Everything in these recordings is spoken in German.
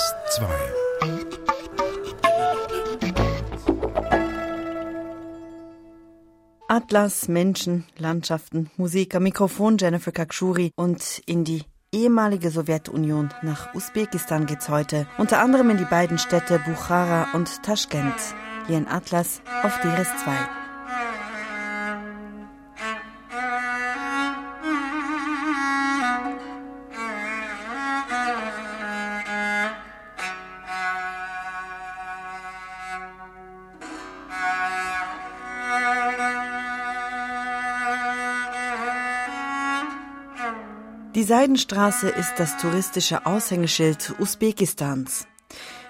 DRS 2 Atlas, Menschen, Landschaften, Musik am Mikrofon Jennifer Kakshuri und in die ehemalige Sowjetunion nach Usbekistan geht's heute, unter anderem in die beiden Städte Bukhara und Taschkent, hier in Atlas auf DRS 2. Seidenstraße ist das touristische Aushängeschild Usbekistans.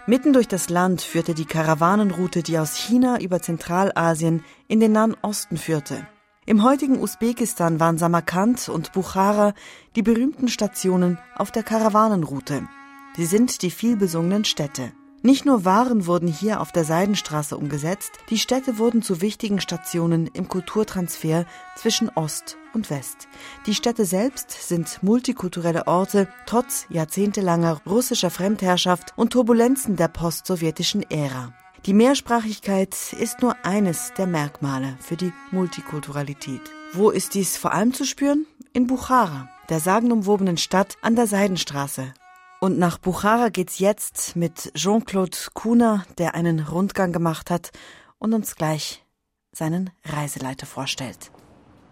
Mitten durch das Land führte die Karawanenroute, die aus China über Zentralasien in den Nahen Osten führte. Im heutigen Usbekistan waren Samarkand und Bukhara die berühmten Stationen auf der Karawanenroute. Sie sind die vielbesungenen Städte. Nicht nur Waren wurden hier auf der Seidenstraße umgesetzt, die Städte wurden zu wichtigen Stationen im Kulturtransfer zwischen Ost und West. Die Städte selbst sind multikulturelle Orte, trotz jahrzehntelanger russischer Fremdherrschaft und Turbulenzen der postsowjetischen Ära. Die Mehrsprachigkeit ist nur eines der Merkmale für die Multikulturalität. Wo ist dies vor allem zu spüren? In Buchara, der sagenumwobenen Stadt an der Seidenstraße, und nach Buchara geht's jetzt mit Jean-Claude Kuhner, der einen Rundgang gemacht hat und uns gleich seinen Reiseleiter vorstellt.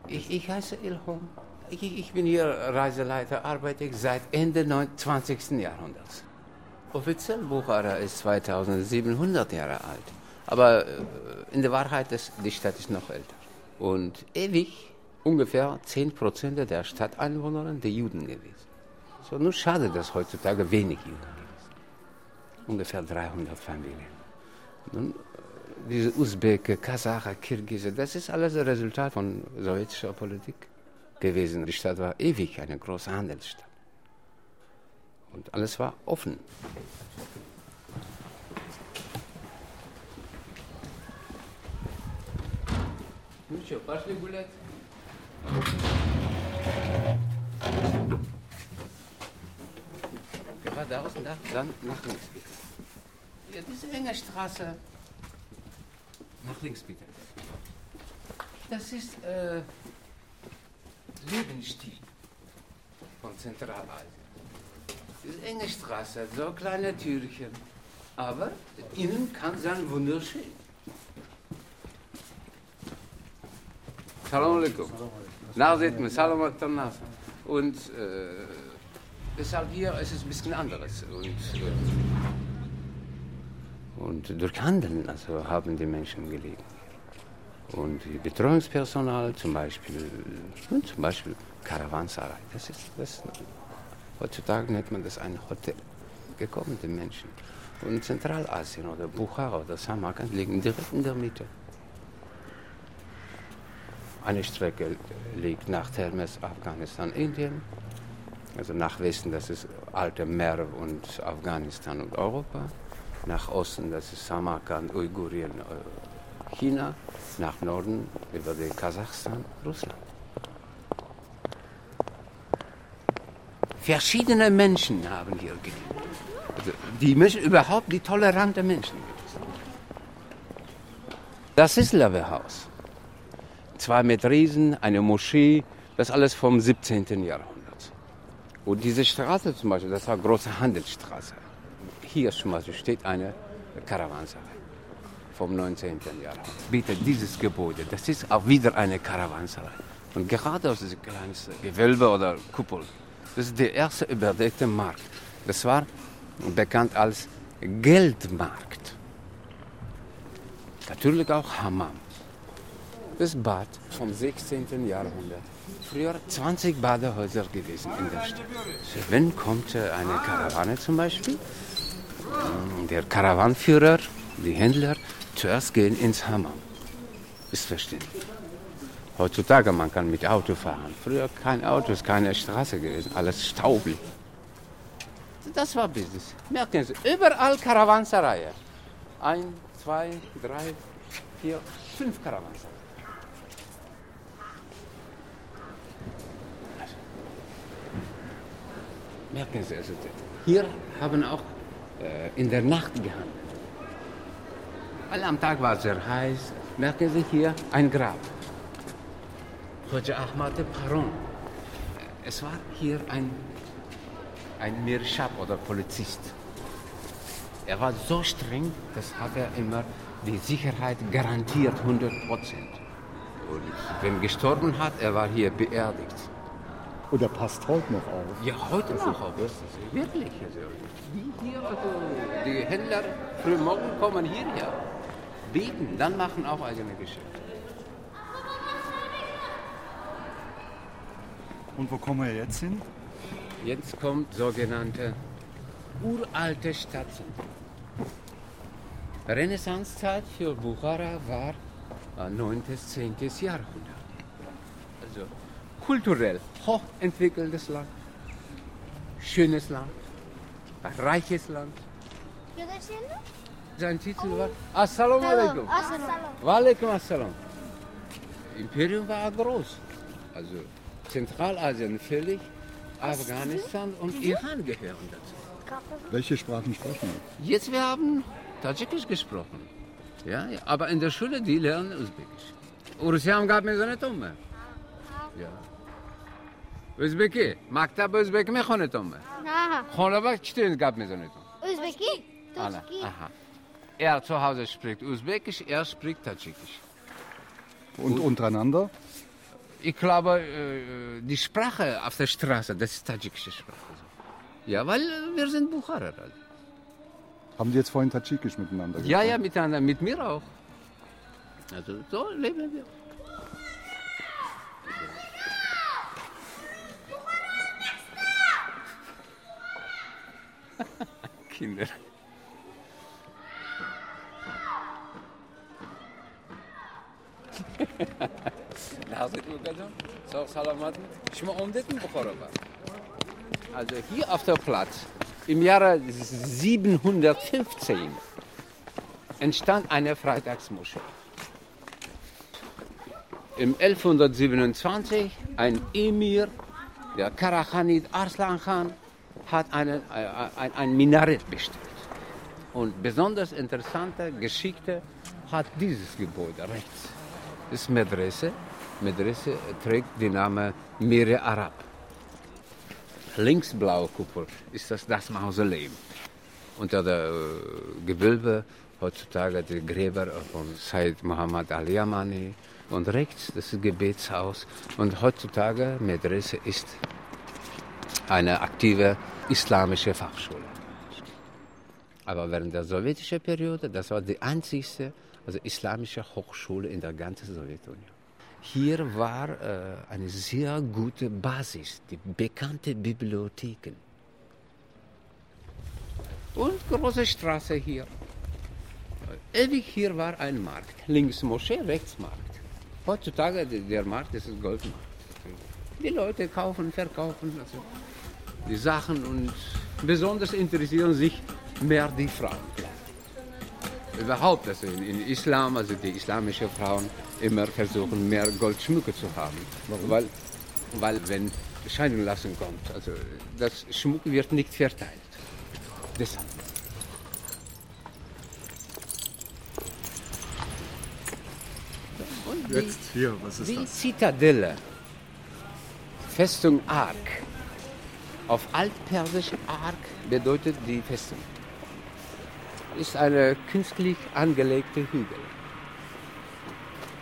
Ich, ich heiße Ilhom. Ich, ich, bin hier Reiseleiter, arbeite seit Ende 20. Jahrhunderts. Offiziell Buchara ist 2700 Jahre alt. Aber äh, in der Wahrheit ist die Stadt ist noch älter. Und ewig ungefähr 10% der Stadteinwohner die Juden gewesen. So, nur schade, dass heutzutage wenig Juden gibt. Ungefähr 300 Familien. Nun, diese Usbeke, Kasacher, Kirgise, das ist alles ein Resultat von sowjetischer Politik gewesen. Die Stadt war ewig eine große Handelsstadt. Und alles war offen. Ну что, пошли гулять? war da außen, da, dann nach links bitte. Hier, diese enge Straße. Nach links bitte. Das ist äh, Lebensstil von Zentralasien. Diese enge Straße, so kleine Türchen. Aber innen kann sein wunderschön. Salam alaikum. Nachsehen, salam alaikum. Und äh, Deshalb hier ist es ein bisschen anderes. Und, äh, und durch Handeln also haben die Menschen gelebt. Und Betreuungspersonal, zum Beispiel, zum Beispiel Karawanserei, das ist, das, heutzutage nennt man das ein Hotel. Gekommene Menschen. Und Zentralasien oder Bukhara oder Samarkand liegen direkt in der Mitte. Eine Strecke liegt nach Termes, Afghanistan, Indien also nach Westen, das ist alte Meer und Afghanistan und Europa. Nach Osten, das ist Samarkand, Uigurien, äh, China. Nach Norden über den Kasachstan, Russland. Verschiedene Menschen haben hier gelebt. Also die Menschen, überhaupt die tolerante Menschen. Das ist Leverhaus. Zwei mit Riesen, eine Moschee, das alles vom 17. Jahrhundert. Und diese Straße zum Beispiel, das war eine große Handelsstraße. Beispiel steht eine Karawanserei vom 19. Jahrhundert. Bitte dieses Gebäude, das ist auch wieder eine Karawanserei. Und gerade aus diesem kleinen Gewölbe oder Kuppel, das ist der erste überdeckte Markt. Das war bekannt als Geldmarkt. Natürlich auch Hammam. Das Bad vom 16. Jahrhundert früher 20 Badehäuser gewesen in der Stadt. Wenn kommt eine Karawane zum Beispiel, der Karawanführer, die Händler, zuerst gehen ins Hammer. Ist verständlich. Heutzutage man kann mit Auto fahren. Früher kein Auto, ist keine Straße gewesen, alles staubig. Das war Business. Merken Sie, überall Karawansereien. Ein, zwei, drei, vier, fünf Karawansereien. Merken Sie also, hier haben auch in der Nacht gehandelt. Weil am Tag war es sehr heiß. Merken Sie hier ein Grab. Hoja Ahmad Paron. Es war hier ein, ein Mirschab oder Polizist. Er war so streng, das hat er immer die Sicherheit garantiert 100 Prozent. Und wenn gestorben hat, er war hier beerdigt. Und er passt heute noch auf. Ja, heute noch auf. Wirklich. Also, die hier, also, die Händler frühmorgen kommen hierher, beten, dann machen auch eigene Geschäfte. Und wo kommen wir jetzt hin? Jetzt kommt sogenannte uralte Stadtzentrum. Renaissancezeit für Bukhara war 9. bis 10. Jahrhundert. Also kulturell hochentwickeltes Land, schönes Land, reiches Land. Sein Titel war Assalamu alaikum. Wa alaikum assalam. Imperium war groß. Also Zentralasien völlig, Afghanistan und Iran gehören dazu. Welche Sprachen sprechen wir? Jetzt wir haben Tadschikisch gesprochen. Ja, aber in der Schule die lernen Usbekisch. Ursiam gab mir so eine Tumme. Ja o'zbeki maktabda o'zbekmi mehxonatonmi ha xonaba chitoyni gap mezonetun o'zbeki toski aha er zu hause spricht Usbekisch, er spricht Tadschikisch. Und untereinander? Ich glaube, äh, die Sprache auf der Straße, das ist tadschikische Sprache. Ja, weil wir sind Bucharer. Also. Haben Sie jetzt vorhin Tadschikisch miteinander gesprochen? Ja, ja, miteinander, mit mir auch. Also so leben wir. Kinder. Nazır bakalım. Sağ salamat. Şimdi omdet mi Bukhara? Also hier auf der Platz im Jahre 715 entstand eine Freitagsmoschee. Im 1127 ein Emir, der Karachanid Arslan Khan, hat einen, äh, ein, Minarett bestellt. Und besonders interessante Geschichte hat dieses Gebäude rechts. Das ist Medrese. Medrese trägt den Namen Mire Arab. Links blaue Kuppel ist das das Mausoleum. Unter der äh, Gewölbe heutzutage die Gräber von Said Muhammad Ali Yamani. Und rechts das Gebetshaus. Und heutzutage Medrese ist eine aktive islamische Fachschule. Aber während der sowjetischen Periode, das war die einzigste also islamische Hochschule in der ganzen Sowjetunion. Hier war äh, eine sehr gute Basis, die bekannte Bibliotheken. Und große Straße hier. Ewig hier war ein Markt. Links Moschee, rechts Markt. Heutzutage der Markt ist ein Goldmarkt. Die Leute kaufen, verkaufen also die Sachen und besonders interessieren sich mehr die Frauen. Überhaupt, also in, in Islam, also die islamischen Frauen immer versuchen, mehr Goldschmucke zu haben. Weil, weil wenn Scheidung lassen kommt, also das Schmuck wird nicht verteilt. Deshalb. Und die- Jetzt hier, was ist die das? Zitadelle, Festung Ark. Auf Altpersisch Ark bedeutet die Festung. Ist eine künstlich angelegte Hügel.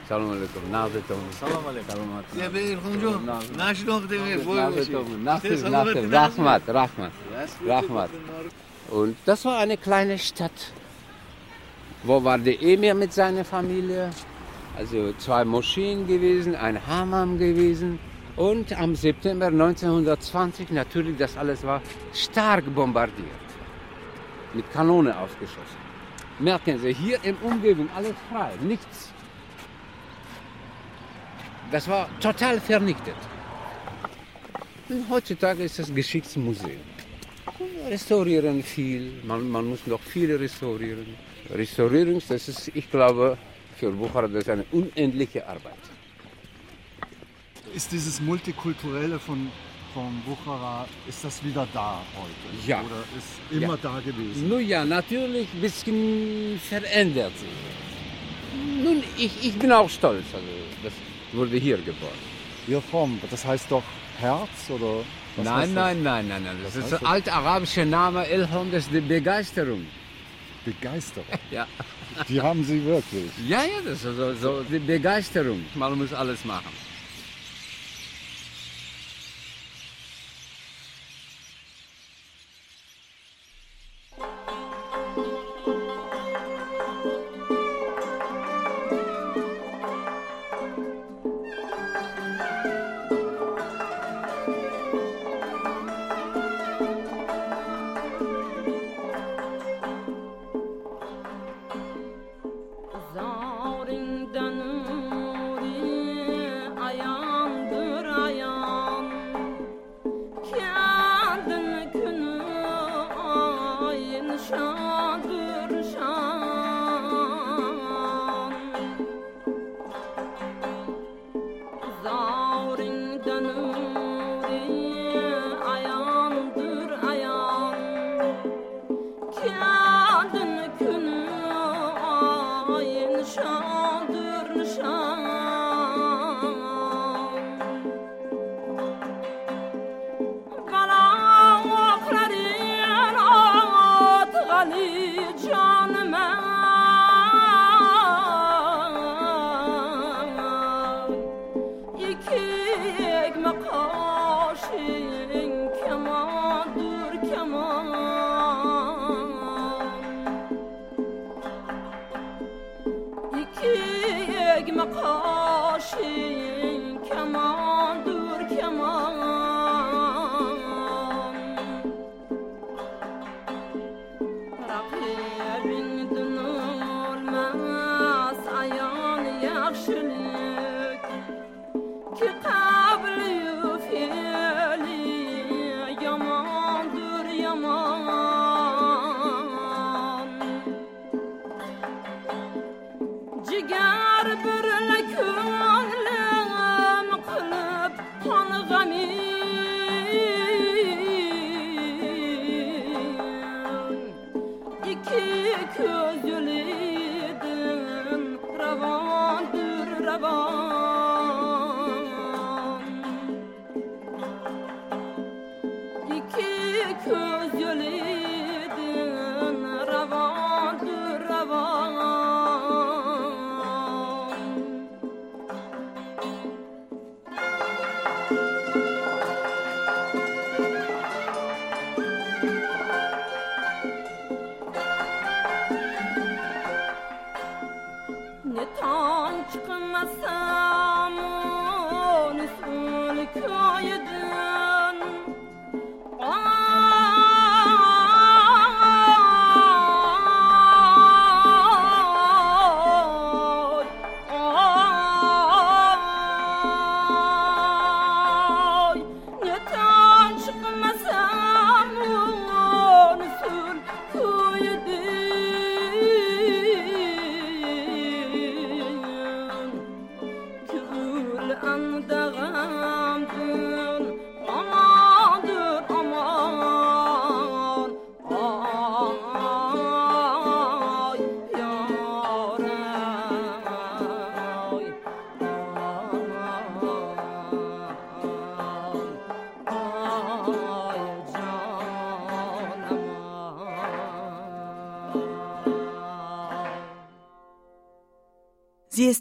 Salam alaikum, Nase Tom. Salam alaikum. Ja, bitte, bonjour. Nase Tom, Nase Tom. Nase Tom. Rahmat, Rahmat. Rahmat. Und das war eine kleine Stadt. Wo war der Emir mit seiner Familie? Also zwei Moscheen gewesen, ein Hammam gewesen. Und am September 1920 natürlich, das alles war stark bombardiert. Mit Kanone aufgeschossen. Merken Sie, hier im Umgebung alles frei, nichts. Das war total vernichtet. Und heutzutage ist das Geschichtsmuseum. Restaurieren viel, man, man muss noch viel restaurieren. Restaurierung, das ist, ich glaube, für Buchara das ist eine unendliche Arbeit. Ist dieses Multikulturelle von von Buchara, ist das wieder da heute? Ja. Oder ist immer Ja. da gewesen? Nun ja, natürlich ein bisschen verändert sich. Nun, ich, ich bin auch stolz, also das wurde hier geboren. Irfom, das heißt doch Herz oder? nein, nein, nein, nein, nein. Das ist der alte arabische Name Ilham, das ist die Begeisterung. Begeisterung. Ja, Die haben Sie wirklich. ja, ja das ist so, so die Begeisterung. Man muss alles machen.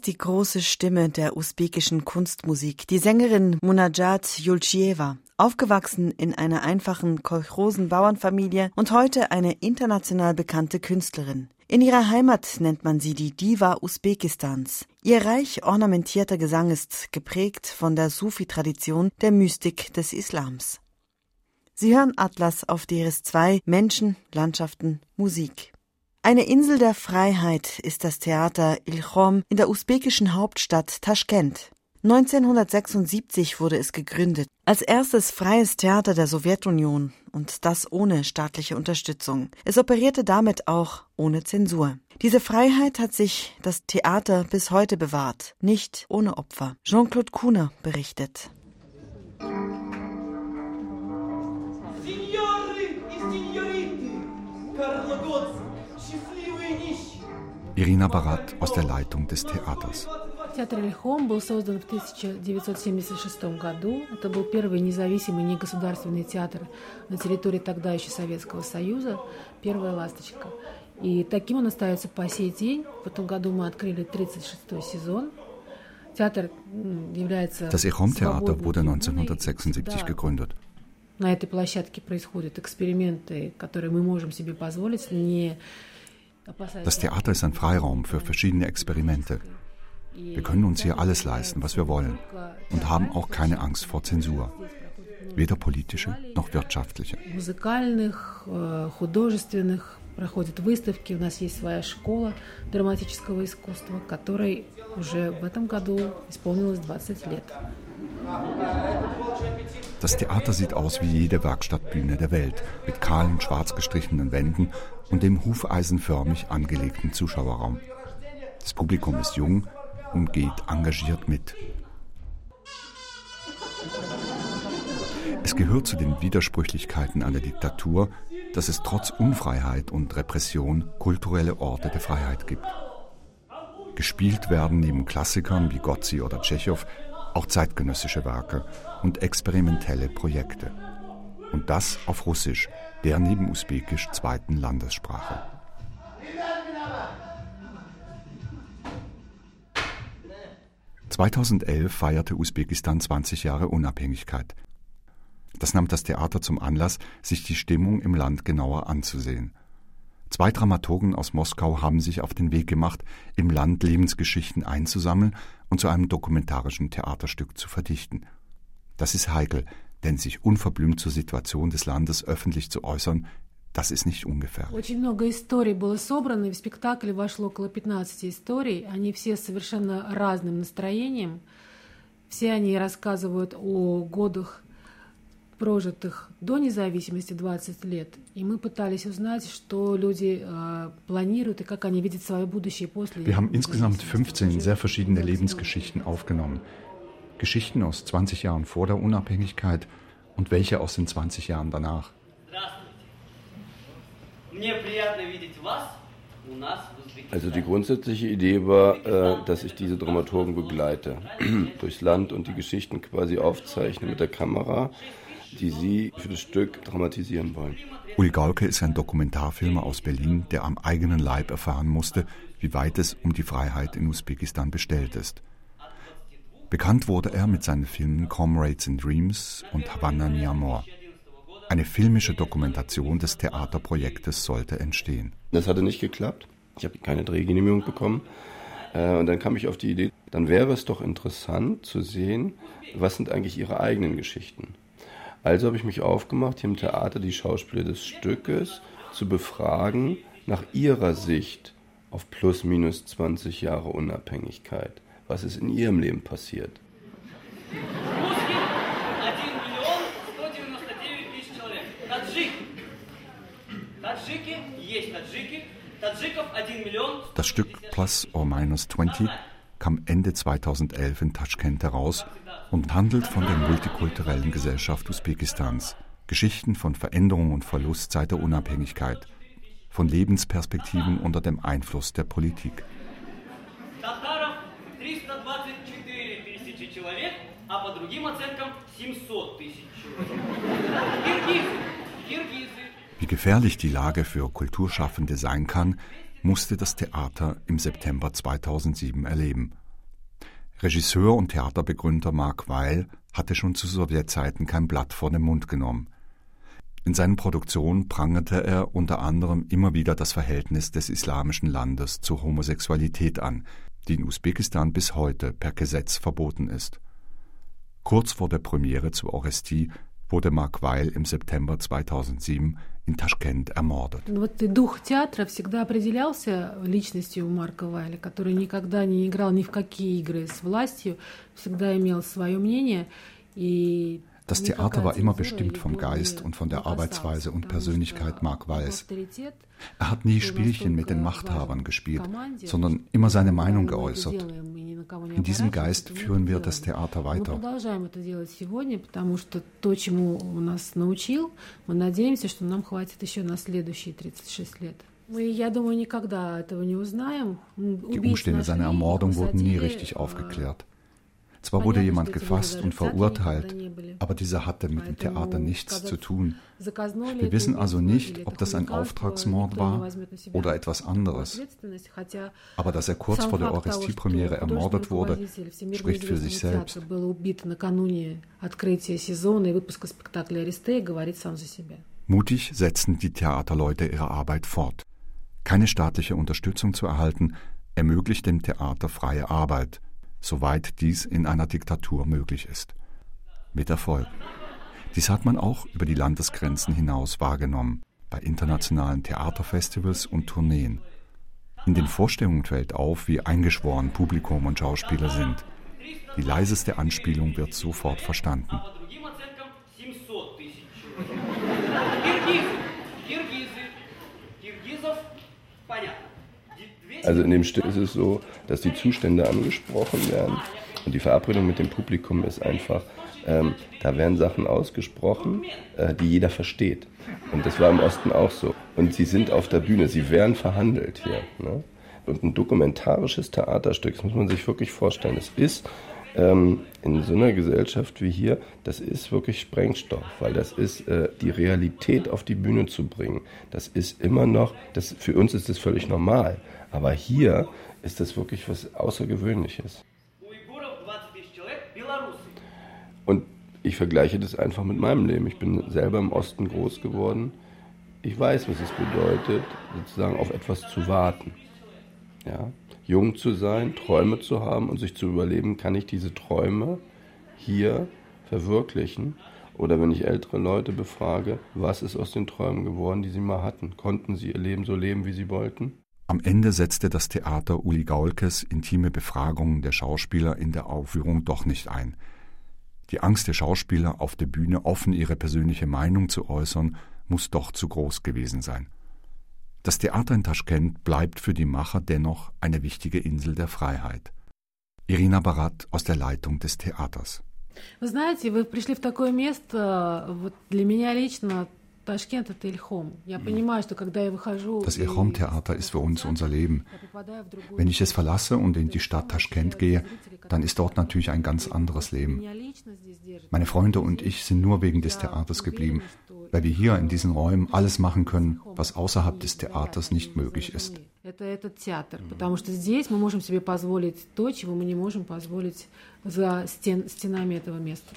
Die große Stimme der usbekischen Kunstmusik, die Sängerin Munajat Yulchieva, aufgewachsen in einer einfachen Kolchosen-Bauernfamilie und heute eine international bekannte Künstlerin. In ihrer Heimat nennt man sie die Diva Usbekistans. Ihr reich ornamentierter Gesang ist geprägt von der Sufi-Tradition der Mystik des Islams. Sie hören Atlas auf DRS2 Menschen, Landschaften, Musik. Eine Insel der Freiheit ist das Theater Ilchom in der usbekischen Hauptstadt Taschkent. 1976 wurde es gegründet, als erstes freies Theater der Sowjetunion und das ohne staatliche Unterstützung. Es operierte damit auch ohne Zensur. Diese Freiheit hat sich das Theater bis heute bewahrt, nicht ohne Opfer. Jean-Claude Kuhner berichtet. Irina Barat aus der Leitung des Theaters. Театр Ильхом был создан в 1976 году. Это был первый независимый негосударственный театр на территории тогда еще Советского Союза, первая «Ласточка». И таким он остается по сей день. В этом году мы открыли 36-й сезон. Театр является Das Echom-Theater свободной wurde трибуной. 1976 Да, gegründet. На этой площадке происходят эксперименты, которые мы можем себе позволить, не опасаясь... Das Theater ist ein Freiraum für verschiedene Experimente. Wir können uns hier alles leisten, was wir wollen und haben auch keine Angst vor Zensur, weder politische noch wirtschaftliche. музыкальных, э, художественных, проходят выставки. У нас есть своя школа драматического искусства, которой уже в этом году исполнилось 20 лет. Das Theater sieht aus wie jede Werkstattbühne der Welt, mit kahlen, schwarz gestrichenen Wänden und dem hufeisenförmig angelegten Zuschauerraum. Das Publikum ist jung und geht engagiert mit. Es gehört zu den Widersprüchlichkeiten der Diktatur, dass es trotz Unfreiheit und Repression kulturelle Orte der Freiheit gibt. Gespielt werden neben Klassikern wie Gozzi oder Tschechow auch zeitgenössische Werke und experimentelle Projekte. Und das auf Russisch, der neben Usbekisch zweiten Landessprache. ...2011 feierte Usbekistan 20 Jahre Unabhängigkeit. Das nahm das Theater zum Anlass, sich die Stimmung im Land genauer anzusehen. Zwei Dramaturgen aus Moskau haben sich auf den Weg gemacht, im Land Lebensgeschichten einzusammeln und zu einem dokumentarischen Theaterstück zu verdichten. Das ist heikel, denn sich unverblümt zur Situation des Landes öffentlich zu äußern, das ist nicht ungefährlich. Очень много историй было собрано, и в спектакль вошло около 15 историй. Они все с совершенно разным настроением. Все они рассказывают о годах, прожитых до независимости 20 лет. И мы пытались узнать, что люди э, планируют и как они видят свое будущее после. Wir haben insgesamt независимости. 15 sehr verschiedene Lebensgeschichten aufgenommen. Geschichten aus 20 Jahren vor der Unabhängigkeit und welche aus den 20 Jahren danach. Здравствуйте. Мне приятно видеть вас у нас в Узбекистане. Also die grundsätzliche Idee war, äh, dass ich diese Dramaturgen begleite, durchs Land und die Geschichten quasi aufzeichne mit der Kamera, die sie für das Stück dramatisieren wollen. Uli Gaulke ist ein Dokumentarfilmer aus Berlin, der am eigenen Leib erfahren musste, wie weit es um die Freiheit in Usbekistan bestellt ist. Bekannt wurde er mit seinen Filmen Comrades in Dreams und Havana Mi Amor. Eine filmische Dokumentation des Theaterprojektes sollte entstehen. Das hatte nicht geklappt. Ich habe keine Drehgenehmigung bekommen. Äh, Und dann kam ich auf die Idee, dann wäre es doch interessant zu sehen, was sind eigentlich ihre eigenen Geschichten. Also habe ich mich aufgemacht, hier im Theater die Schauspieler des Stückes zu befragen nach ihrer Sicht auf plus minus 20 Jahre Unabhängigkeit. Was ist in ihrem Leben passiert? Das Stück Plus or Minus 20 kam Ende 2011 in Taschkent heraus und handelt von der multikulturellen Gesellschaft Usbekistans, Geschichten von Veränderung und Verlust seit der Unabhängigkeit, von Lebensperspektiven unter dem Einfluss der Politik. Wie gefährlich die Lage für Kulturschaffende sein kann, musste das Theater im September 2007 erleben. Regisseur und Theaterbegründer Mark Weil hatte schon zu Sowjetzeiten kein Blatt vor den Mund genommen. In seinen Produktionen prangerte er unter anderem immer wieder das Verhältnis des islamischen Landes zur Homosexualität an, die in Usbekistan bis heute per Gesetz verboten ist. Kurz vor der Premiere zu Orestie wurde Mark Weil im September 2007 in Taschkent ermordet. Ну, Вот и дух театра всегда определялся личностью Марка Вайля, который никогда не играл ни в какие игры с властью, всегда имел свое мнение. И Das Theater war immer bestimmt vom Geist und von der Arbeitsweise und Persönlichkeit Mark Weiß. Er hat nie Spielchen mit den Machthabern gespielt, sondern immer seine Meinung geäußert. In diesem Geist führen wir das Theater weiter. Die Umstände seiner Ermordung wurden nie richtig aufgeklärt. Zwar wurde jemand gefasst und verurteilt, aber dieser hatte mit dem Theater nichts zu tun. Wir wissen also nicht, ob das ein Auftragsmord war oder etwas anderes. Aber dass er kurz vor der Orestie-Premiere ermordet wurde, spricht für sich selbst. Mutig setzen die Theaterleute ihre Arbeit fort. Keine staatliche Unterstützung zu erhalten, ermöglicht dem Theater freie Arbeit soweit dies in einer Diktatur möglich ist. Mit Erfolg. Dies hat man auch über die Landesgrenzen hinaus wahrgenommen, bei internationalen Theaterfestivals und Tourneen. In den Vorstellungen fällt auf, wie eingeschworen Publikum und Schauspieler sind. Die leiseste Anspielung wird sofort verstanden. А по другим оценкам 700 тысяч человек. Киргизы. Киргизы. Киргизов, понятно. Ди- 200 Also in dem Stück ist es so, dass die Zustände angesprochen werden und die Verabredung mit dem Publikum ist einfach, ähm, da werden Sachen ausgesprochen, äh, die jeder versteht. Und das war im Osten auch so. Und sie sind auf der Bühne, sie werden verhandelt hier. Ne? Und ein dokumentarisches Theaterstück, das muss man sich wirklich vorstellen, es ist ähm, in so einer Gesellschaft wie hier, das ist wirklich Sprengstoff, weil das ist äh, die Realität auf die Bühne zu bringen. Das ist immer noch, das, für uns ist das völlig normal, aber hier ist das wirklich was Außergewöhnliches. Und ich vergleiche das einfach mit meinem Leben. Ich bin selber im Osten groß geworden. Ich weiß, was es bedeutet, sozusagen auf etwas zu warten. Ja? Jung zu sein, Träume zu haben und sich zu überleben, kann ich diese Träume hier verwirklichen? Oder wenn ich ältere Leute befrage, was ist aus den Träumen geworden, die sie mal hatten? Konnten sie ihr Leben so leben, wie sie wollten? Am Ende setzte das Theater Uli Gaulkes intime Befragungen der Schauspieler in der Aufführung doch nicht ein. Die Angst der Schauspieler, auf der Bühne offen ihre persönliche Meinung zu äußern, muss doch zu groß gewesen sein. Das Theater in Taschkent bleibt für die Macher dennoch eine wichtige Insel der Freiheit. Irina Barat aus der Leitung des Theaters. Вы знаете, вы пришли в такое место, вот для меня лично Ташкент — это Ильхом. Я понимаю, что когда я выхожу... Das и- Ilhom-Theater ist für uns unser Leben. я попадаю в другую Wenn ich es страну, verlasse und in die Stadt Taschkent gehe, dann ist dort natürlich ein ganz anderes Leben. меня лично здесь держит. Meine Freunde und ich sind nur wegen des Theaters geblieben, weil wir hier in diesen Räumen alles machen können, was außerhalb des Theaters nicht möglich ist. Это этот театр, потому что здесь мы можем себе позволить то, чего мы не можем позволить за стен, стенами этого места.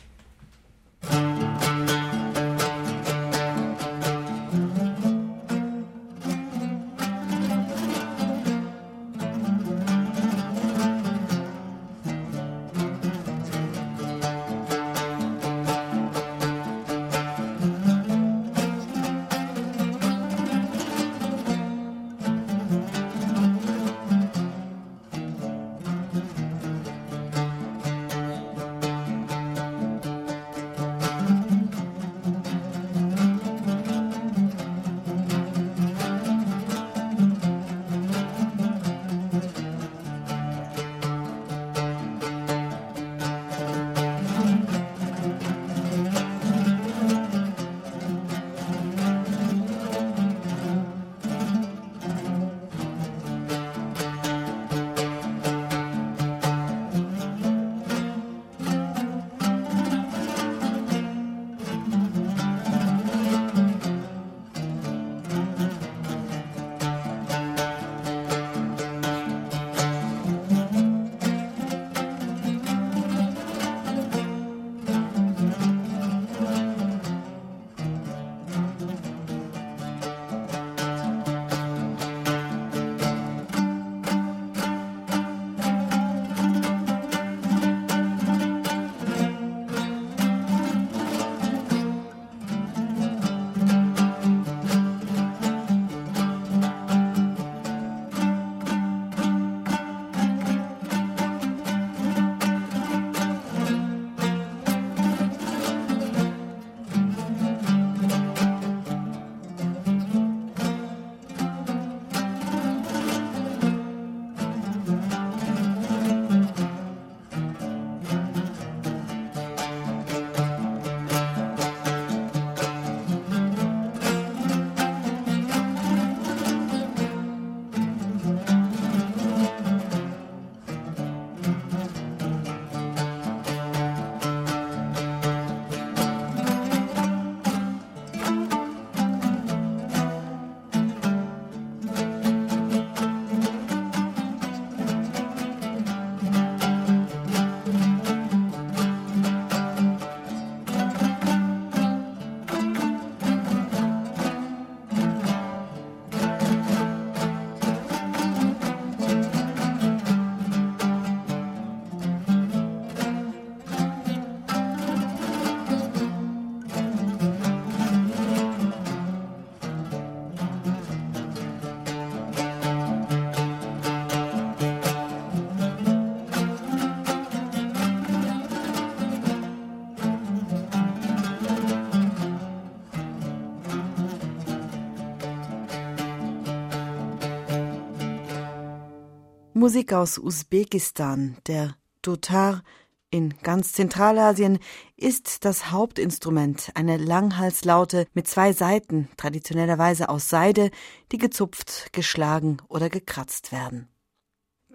Musik aus Usbekistan, der Dutar in ganz Zentralasien ist das Hauptinstrument eine Langhalslaute mit zwei Saiten, traditionellerweise aus Seide, die gezupft, geschlagen oder gekratzt werden.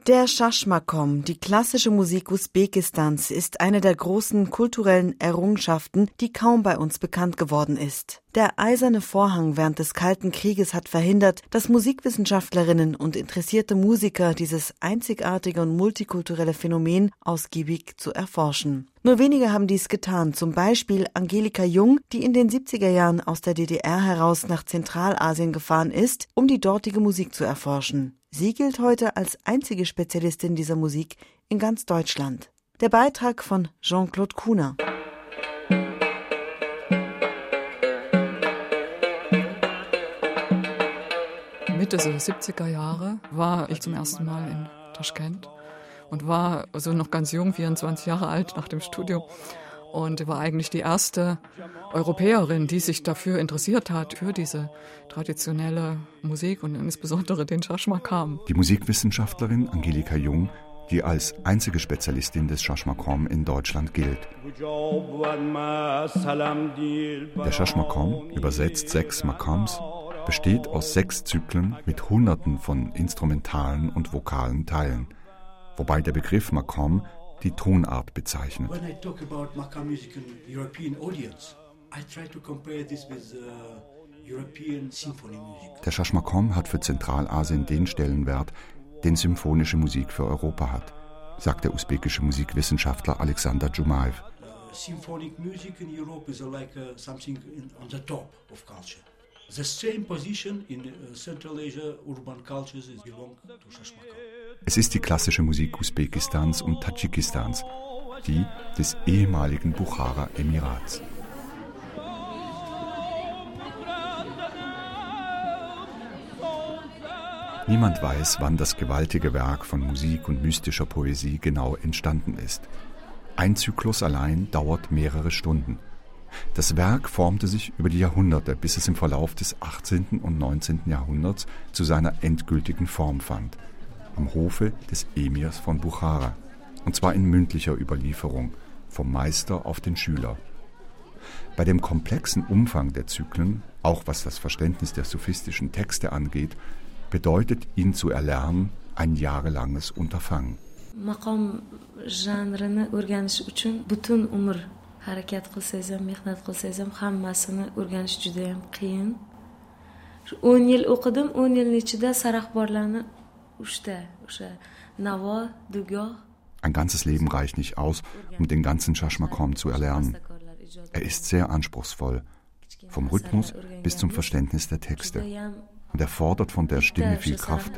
Der Shashmakom, die klassische Musik Usbekistans, ist eine der großen kulturellen Errungenschaften, die kaum bei uns bekannt geworden ist. Der eiserne Vorhang während des Kalten Krieges hat verhindert, dass Musikwissenschaftlerinnen und interessierte Musiker dieses einzigartige und multikulturelle Phänomen ausgiebig zu erforschen. Nur wenige haben dies getan, zum Beispiel Angelika Jung, die in den 70er Jahren aus der DDR heraus nach Zentralasien gefahren ist, um die dortige Musik zu erforschen. Sie gilt heute als einzige Spezialistin dieser Musik in ganz Deutschland. Der Beitrag von Jean-Claude Kuhner. Mitte der 70er Jahre war ich zum ersten Mal in Taschkent und war also noch ganz jung, 24 Jahre alt nach dem Studium und war eigentlich die erste Europäerin, die sich dafür interessiert hat, für diese traditionelle Musik und insbesondere den Shashmakam. Die Musikwissenschaftlerin Angelika Jung, die als einzige Spezialistin des Shashmakam in Deutschland gilt. Der Shashmakam, übersetzt sechs Makams, besteht aus sechs Zyklen mit Hunderten von instrumentalen und vokalen Teilen, wobei der Begriff Makam die Tonart bezeichnet. When I talk about Makam music in European audience, I try to compare this with European symphony music. Der Shashmakom hat für Zentralasien den Stellenwert, den symphonische Musik für Europa hat, sagt der usbekische Musikwissenschaftler Alexander Jumaev. Uh, symphonic music in Europe is like uh, something in, on the top of culture. The same position in uh, Central Asia urban cultures is belong to Shashmakam. Es ist die klassische Musik Usbekistans und Tadschikistans, die des ehemaligen Buchara-Emirats. Niemand weiß, wann das gewaltige Werk von Musik und mystischer Poesie genau entstanden ist. Ein Zyklus allein dauert mehrere Stunden. Das Werk formte sich über die Jahrhunderte, bis es im Verlauf des 18. und 19. Jahrhunderts zu seiner endgültigen Form fand, am Hofe des Emirs von Buchara, und zwar in mündlicher Überlieferung, vom Meister auf den Schüler. Bei dem komplexen Umfang der Zyklen, auch was das Verständnis der sophistischen Texte angeht, bedeutet ihn zu erlernen ein jahrelanges Unterfangen. maqom janrini o'rganish uchun butun umr harakat qilsangiz ham mehnat qilsangiz ham hammasini o'rganish judayam qiyin Shu o'n yil o'qidim o'n yilni ichida saraxborlarni uchta o'sha navo dugoh Ein ganzes Leben reicht nicht aus, um den ganzen Shashmakom zu erlernen. Er ist sehr anspruchsvoll, vom Rhythmus bis zum Verständnis der Texte. Und er fordert von der Stimme viel Kraft.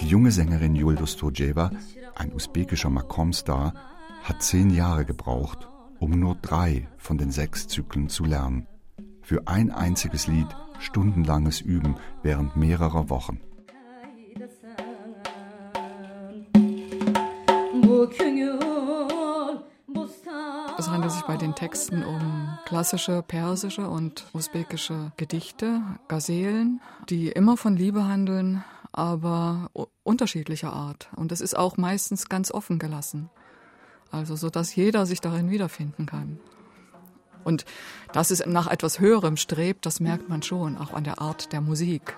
Die junge Sängerin Yuldus Turjeva, ein usbekischer Makom-Star, hat zehn Jahre gebraucht, um nur drei von den sechs Zyklen zu lernen. Für ein einziges Lied stundenlanges Üben während mehrerer Wochen. Es handelt sich bei den Texten um klassische persische und usbekische Gedichte, Gazelen, die immer von Liebe handeln, aber unterschiedlicher Art. Und es ist auch meistens ganz offen gelassen. Also so, dass jeder sich darin wiederfinden kann. Und dass es nach etwas Höherem strebt, das merkt man schon, auch an der Art der Musik.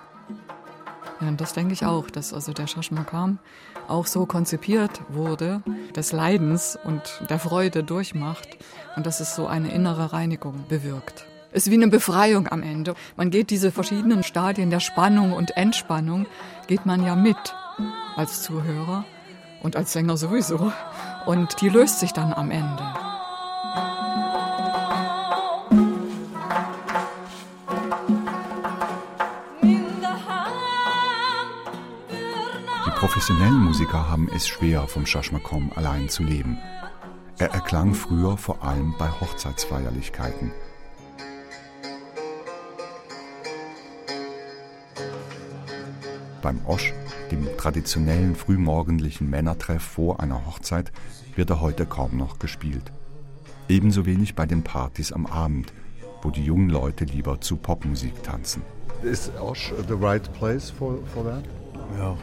Ja, das denke ich auch, dass also der Shashmakam auch so konzipiert wurde, des Leidens und der Freude durchmacht und dass es so eine innere Reinigung bewirkt. Es ist wie eine Befreiung am Ende. Man geht diese verschiedenen Stadien der Spannung und Entspannung, geht man ja mit als Zuhörer und als Sänger sowieso. Und die löst sich dann am Ende. Die professionellen Musiker haben es schwer, vom Shashmakom allein zu leben. Er erklang früher vor allem bei Hochzeitsfeierlichkeiten. Beim Osch, dem traditionellen frühmorgendlichen Männertreff vor einer Hochzeit, wird er heute kaum noch gespielt. Ebenso wenig bei den Partys am Abend, wo die jungen Leute lieber zu Popmusik tanzen. Is Osh the right place for, for that? Ja,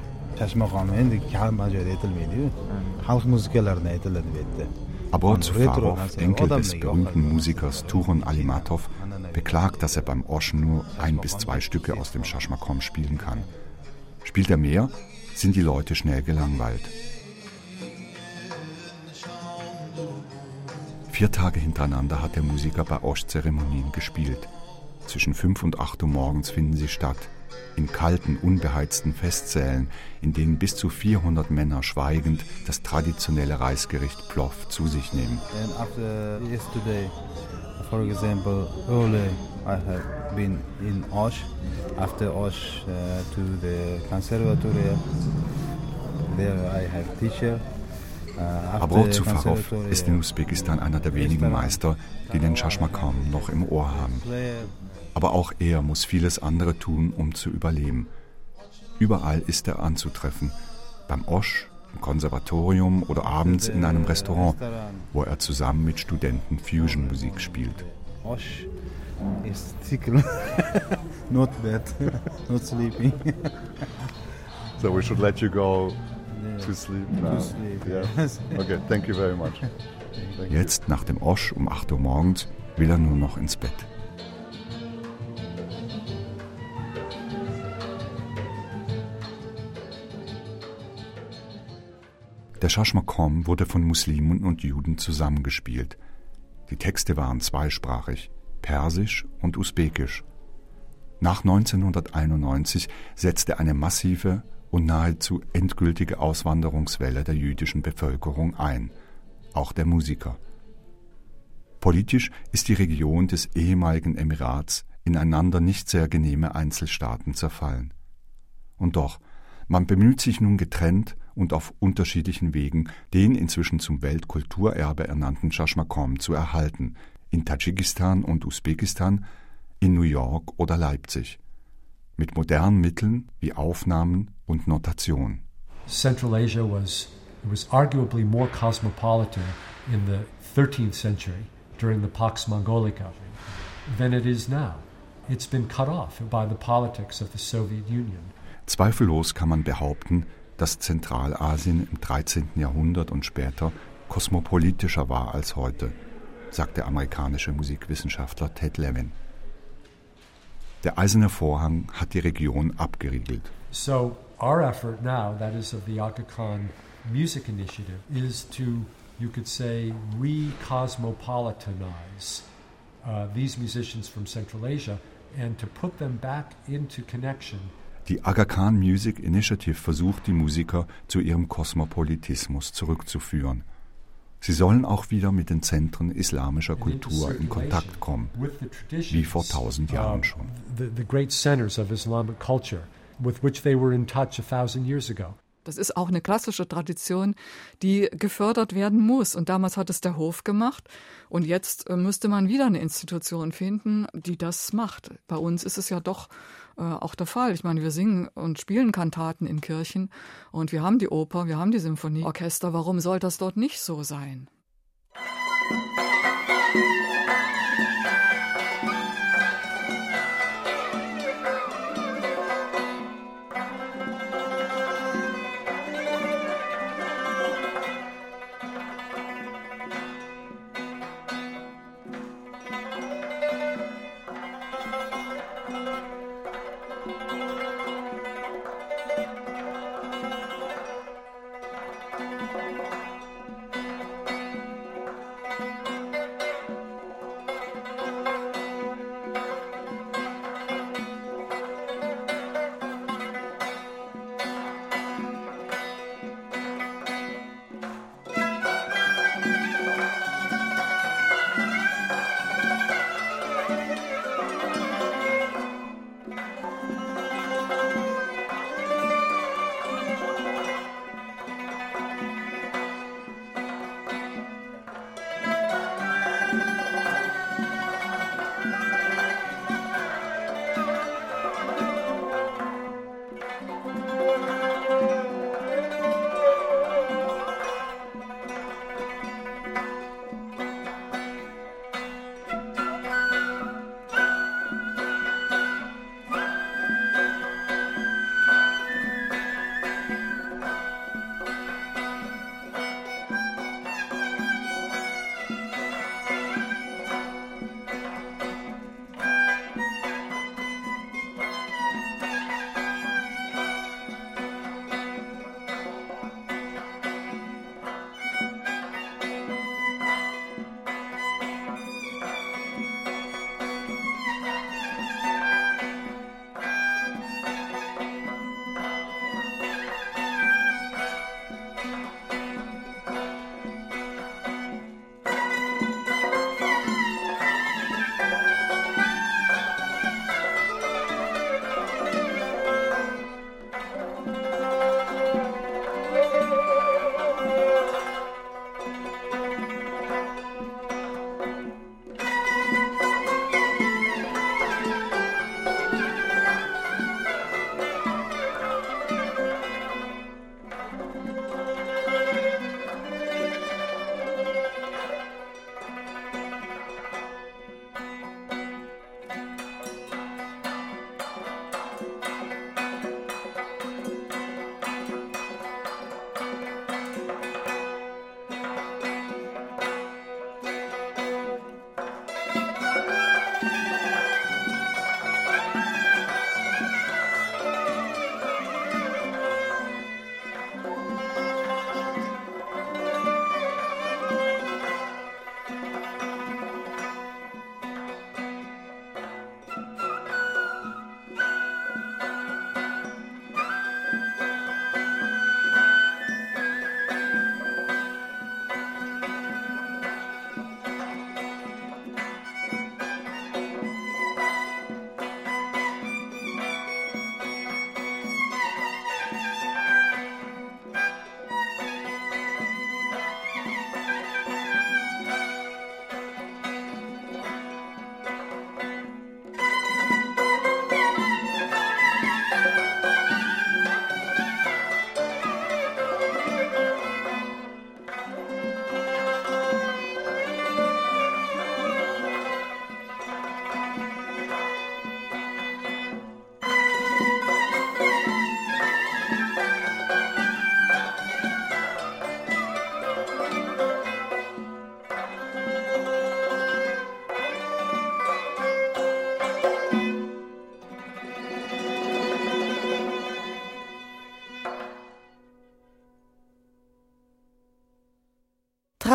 yerda Abor Zufarov, Enkel des berühmten Musikers Turun Alimatov, beklagt, dass er beim Osch nur ein bis zwei Stücke aus dem Shashmakom spielen kann. Spielt er mehr, sind die Leute schnell gelangweilt. Vier Tage hintereinander hat der Musiker bei Osch-Zeremonien gespielt. Zwischen 5 und 8 Uhr morgens finden sie statt. In kalten, unbeheizten Festsälen, in denen bis zu 400 Männer schweigend das traditionelle Reisgericht Plov zu sich nehmen. And after yesterday, for example, early I have been in Osh. After Osh uh, to the conservatory, there I have teacher. Uh, Abror Zufarov ist in Usbekistan einer der wenigen Meister, die den Shashmakam noch im Ohr haben. Aber auch er muss vieles andere tun, um zu überleben. Überall ist er anzutreffen. Beim Osch, im Konservatorium oder abends in einem Restaurant, wo er zusammen mit Studenten Fusion-Musik spielt. Osh is tickle. not bad, not sleeping. So we should let you go to sleep now. To sleep, Yeah. yes. Okay, thank you very much. Jetzt, nach dem Osch um 8 Uhr morgens, will er nur noch ins Bett. Der Shashmakom wurde von Muslimen und Juden zusammengespielt. Die Texte waren zweisprachig, persisch und usbekisch. Nach 1991 setzte eine massive und nahezu endgültige Auswanderungswelle der jüdischen Bevölkerung ein, auch der Musiker. Politisch ist die Region des ehemaligen Emirats in einander nicht sehr genehme Einzelstaaten zerfallen. Und doch, man bemüht sich nun getrennt und auf unterschiedlichen Wegen, den inzwischen zum Weltkulturerbe ernannten Chashmakom zu erhalten, in Tadschikistan und Usbekistan, in New York oder Leipzig, mit modernen Mitteln wie Aufnahmen und Notation. Central Asia was was arguably more cosmopolitan in the 13th century during the Pax Mongolica than it is now. It's been cut off by the politics of the Soviet Union. Zweifellos kann man behaupten, dass Zentralasien im 13. Jahrhundert und später kosmopolitischer war als heute, sagt der amerikanische Musikwissenschaftler Ted Levin. Der eiserne Vorhang hat die Region abgeriegelt. So our effort now, that is of the Aga Khan Music Initiative, is to, you could say, re-cosmopolitanize uh, these musicians from Central Asia and to put them back into connection Die Aga Khan Music Initiative versucht, die Musiker zu ihrem Kosmopolitismus zurückzuführen. Sie sollen auch wieder mit den Zentren islamischer Kultur in Kontakt kommen, wie vor tausend Jahren schon. The, the great centers of Islamic culture with which they were in touch a thousand years ago. Das ist auch eine klassische Tradition, die gefördert werden muss. Und damals hat es der Hof gemacht. Und jetzt äh, müsste man wieder eine Institution finden, die das macht. Bei uns ist es ja doch äh, auch der Fall. Ich meine, wir singen und spielen Kantaten in Kirchen und wir haben die Oper, wir haben die Symphonieorchester. Warum soll das dort nicht so sein?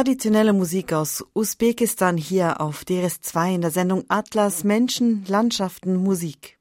Traditionelle Musik aus Usbekistan hier auf DRS2 in der Sendung Atlas Menschen, Landschaften, Musik.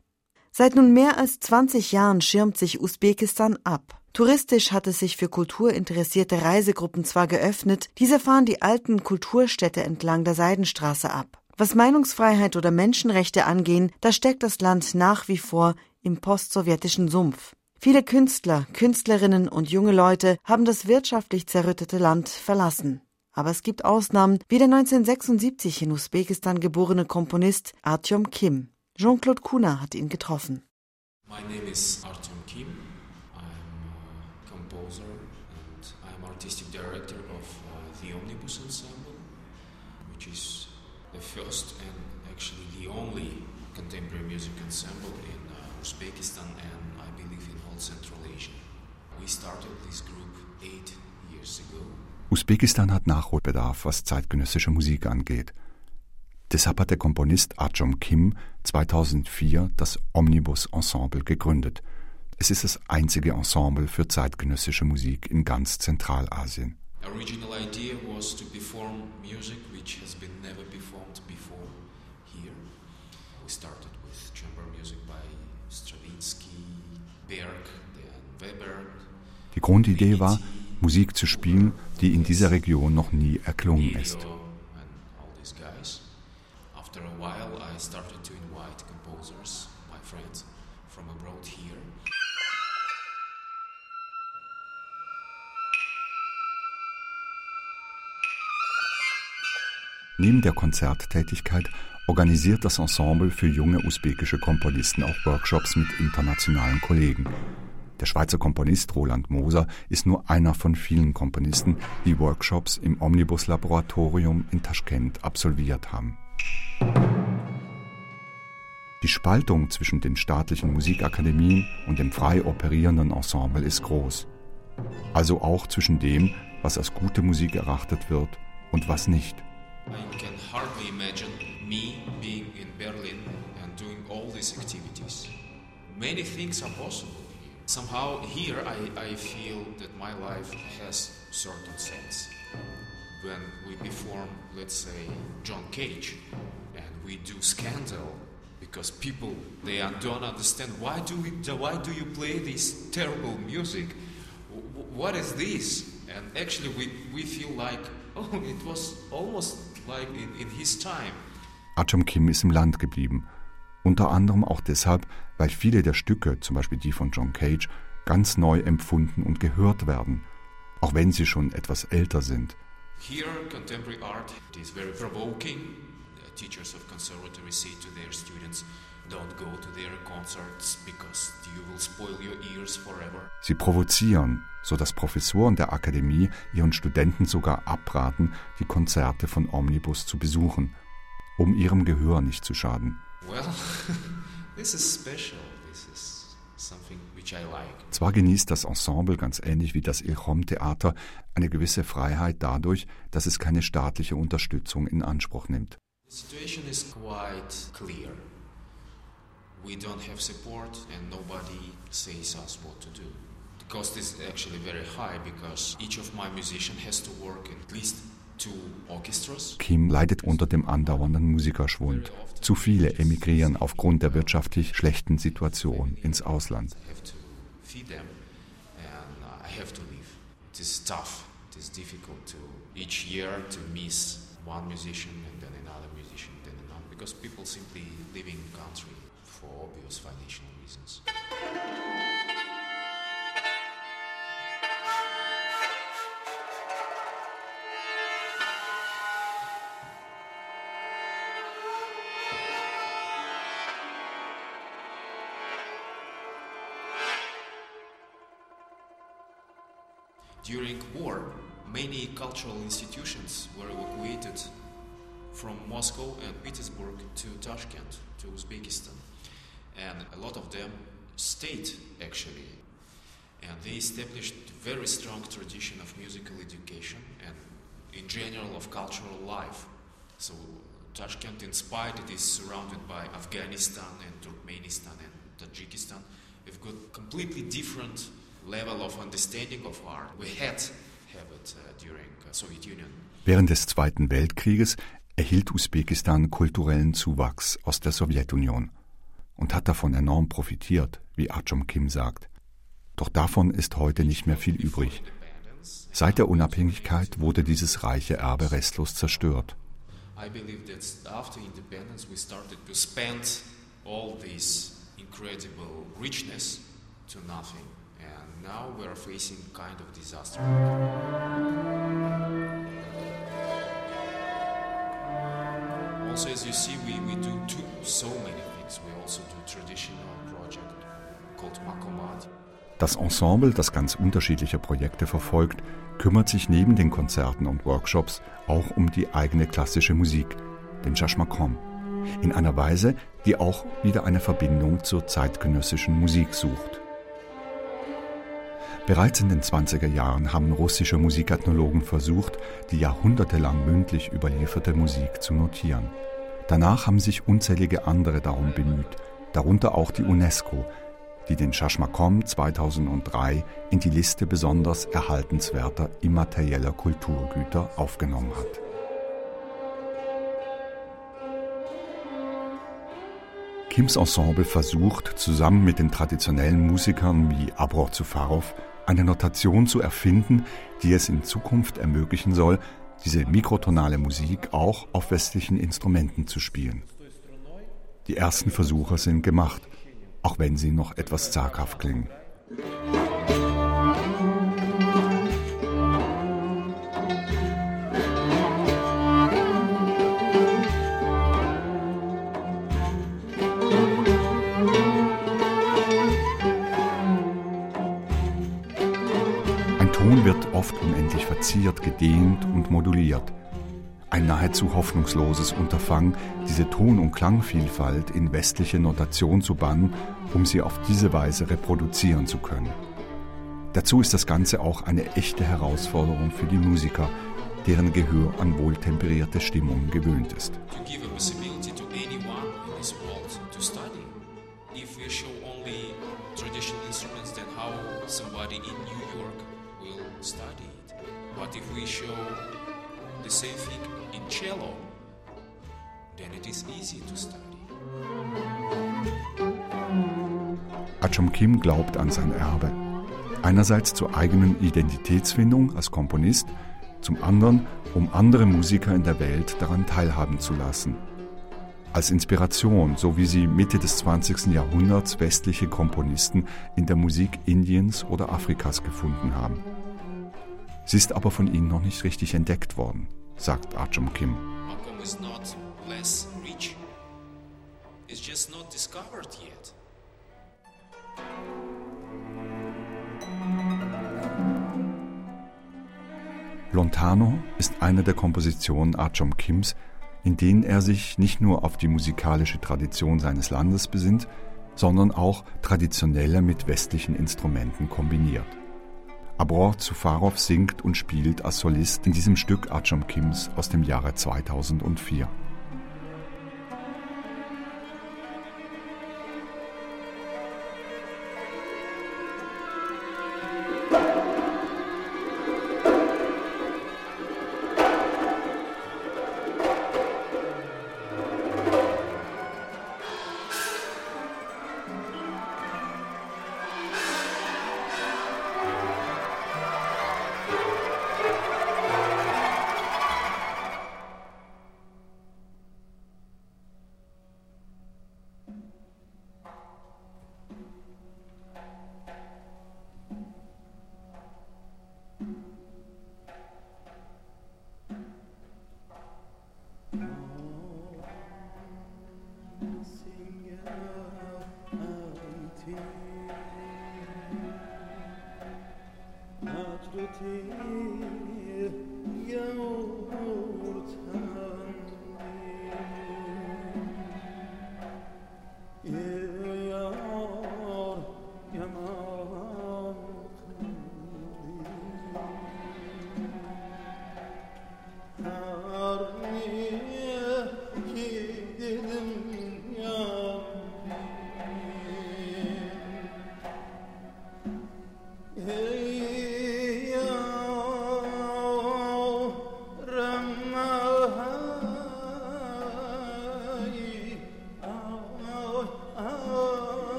Seit nun mehr als 20 Jahren schirmt sich Usbekistan ab. Touristisch hat es sich für kulturinteressierte Reisegruppen zwar geöffnet, diese fahren die alten Kulturstädte entlang der Seidenstraße ab. Was Meinungsfreiheit oder Menschenrechte angehen, da steckt das Land nach wie vor im postsowjetischen Sumpf. Viele Künstler, Künstlerinnen und junge Leute haben das wirtschaftlich zerrüttete Land verlassen. Aber es gibt Ausnahmen, wie der 1976 in Usbekistan geborene Komponist Artyom Kim. Jean-Claude Kuna hat ihn getroffen. My name is Artyom Kim. I'm a composer and I'm artistic director of uh, the Omnibus Ensemble, which is the first and actually the only contemporary music ensemble in uh, Uzbekistan and I believe in all Central Asia. We started this group eight years ago. Usbekistan hat Nachholbedarf, was zeitgenössische Musik angeht. Deshalb hat der Komponist Arjom Kim 2004 das Omnibus Ensemble gegründet. Es ist das einzige Ensemble für zeitgenössische Musik in ganz Zentralasien. Original idea was to perform music which has been never performed before here. We started with chamber music by Stravinsky, Berg, then Weber. Die Grundidee war, Musik zu spielen, die in dieser Region noch nie erklungen ist. Neben der Konzerttätigkeit organisiert das Ensemble für junge usbekische Komponisten auch Workshops mit internationalen Kollegen. Der Schweizer Komponist Roland Moser ist nur einer von vielen Komponisten, die Workshops im Omnibus Laboratorium in Taschkent absolviert haben. Die Spaltung zwischen den staatlichen Musikakademien und dem frei operierenden Ensemble ist groß. Also auch zwischen dem, was als gute Musik erachtet wird und was nicht. I can hardly imagine me being in Berlin and doing all these activities. Many things are possible. Somehow here I, I feel that my life has certain sense. When we perform, let's say, John Cage, and we do Scandal, because people they don't understand why do we why do you play this terrible music? What is this? And actually, we, we feel like oh, it was almost like in, in his time. Achom Kim ist im Land geblieben. Unter anderem auch deshalb, weil viele der Stücke, zum Beispiel die von John Cage, ganz neu empfunden und gehört werden, auch wenn sie schon etwas älter sind. Here, contemporary art is very provoking. The teachers of conservatory say to their students, don't go to their concerts because you will spoil your ears forever. Sie provozieren, so dass Professoren der Akademie ihren Studenten sogar abraten, die Konzerte von Omnibus zu besuchen, um ihrem Gehör nicht zu schaden. Well, this is special. This is something which I like. Zwar genießt das Ensemble ganz ähnlich wie das Ilchom-Theater eine gewisse Freiheit dadurch, dass es keine staatliche Unterstützung in Anspruch nimmt. The situation is quite clear. We don't have support and nobody says us what to do. The cost is actually very high because each of my musicians has to work in at least. Kim leidet unter dem andauernden Musikerschwund. Zu viele emigrieren aufgrund der wirtschaftlich schlechten Situation ins Ausland. Because people simply leaving country for obvious financial reasons. During war, many cultural institutions were evacuated from Moscow and Petersburg to Tashkent, to Uzbekistan. And a lot of them stayed actually. And they established very strong tradition of musical education and in general of cultural life. So Tashkent, in spite it is surrounded by Afghanistan and Turkmenistan and Tajikistan, we've got completely different level of understanding of art. We had habit uh, during uh, Soviet Union. Während des Zweiten Weltkrieges erhielt Usbekistan kulturellen Zuwachs aus der Sowjetunion und hat davon enorm profitiert, wie Achom Kim sagt. Doch davon ist heute nicht mehr viel übrig. Seit der Unabhängigkeit wurde dieses reiche Erbe restlos zerstört. I believe that after independence we started to spend all this incredible richness to nothing. Now we are facing kind of disaster. Also, as you see, we, we do two, so many things. We also do traditional project called Makomat. Das Ensemble, das ganz unterschiedliche Projekte verfolgt, kümmert sich neben den Konzerten und Workshops auch um die eigene klassische Musik, den Chashmakom, in einer Weise, die auch wieder eine Verbindung zur zeitgenössischen Musik sucht. Bereits in den 20er Jahren haben russische Musikethnologen versucht, die jahrhundertelang mündlich überlieferte Musik zu notieren. Danach haben sich unzählige andere darum bemüht, darunter auch die UNESCO, die den Chashmakom 2003 in die Liste besonders erhaltenswerter immaterieller Kulturgüter aufgenommen hat. Kims Ensemble versucht, zusammen mit den traditionellen Musikern wie Abror Zufarov eine Notation zu erfinden, die es in Zukunft ermöglichen soll, diese mikrotonale Musik auch auf westlichen Instrumenten zu spielen. Die ersten Versuche sind gemacht, auch wenn sie noch etwas zaghaft klingen. Oft unendlich verziert, gedehnt und moduliert. Ein nahezu hoffnungsloses Unterfangen, diese Ton- und Klangvielfalt in westliche Notation zu bannen, um sie auf diese Weise reproduzieren zu können. Dazu ist das Ganze auch eine echte Herausforderung für die Musiker, deren Gehör an wohltemperierte Stimmungen gewöhnt ist. We show the same thing in cello, then it is easy to study. Achom Kim glaubt an sein Erbe. Einerseits zur eigenen Identitätsfindung als Komponist, zum anderen, um andere Musiker in der Welt daran teilhaben zu lassen. Als Inspiration, so wie sie Mitte des 20. Jahrhunderts westliche Komponisten in der Musik Indiens oder Afrikas gefunden haben. Sie ist aber von ihnen noch nicht richtig entdeckt worden, sagt Achom Kim. Malcolm is not less rich. It's just not discovered yet. Lontano ist eine der Kompositionen Achom Kims, in denen er sich nicht nur auf die musikalische Tradition seines Landes besinnt, sondern auch traditionelle mit westlichen Instrumenten kombiniert. Abror Zufarov singt und spielt als Solist in diesem Stück Achom Kims aus dem Jahre 2004.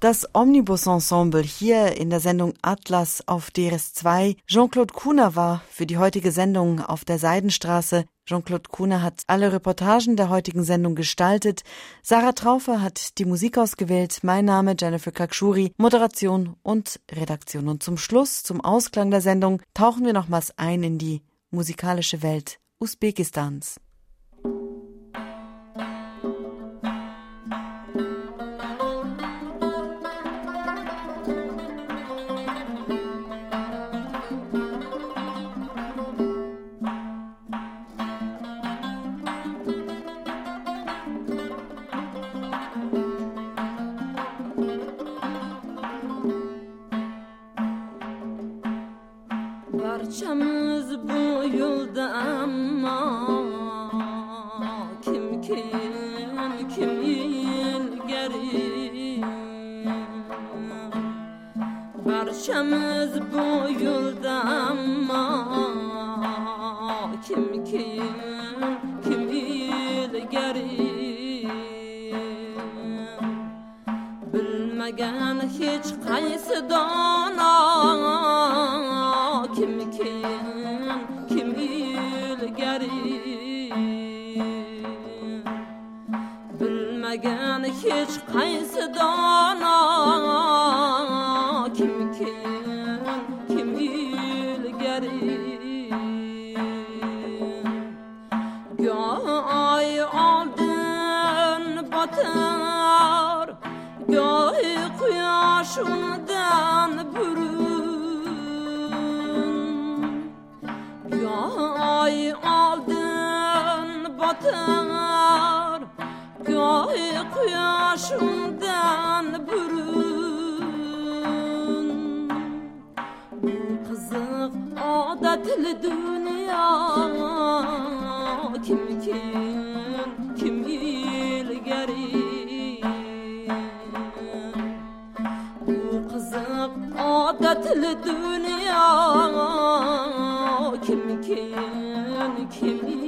Das Omnibus-Ensemble hier in der Sendung Atlas auf DRS2. Jean-Claude Kuhner war für die heutige Sendung auf der Seidenstraße. Jean-Claude Kuhner hat alle Reportagen der heutigen Sendung gestaltet. Sarah Traufer hat die Musik ausgewählt. Mein Name Jennifer Kakshuri, Moderation und Redaktion. Und zum Schluss, zum Ausklang der Sendung, tauchen wir nochmals ein in die musikalische Welt Usbekistans. Barçamız bu yolda ama Kim kim kim ilgeri Bilmegen hiç qaysi dona kim kim kim ilgari bilmagan hech qaysi dono şundan burun Göy aldın batar. Göy kuyuşundan burun Bu kızık adatlı dünya. Odatli dunyo kim kim kim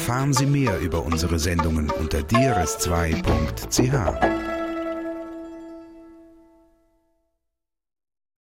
Erfahren Sie mehr über unsere Sendungen unter drs2.ch.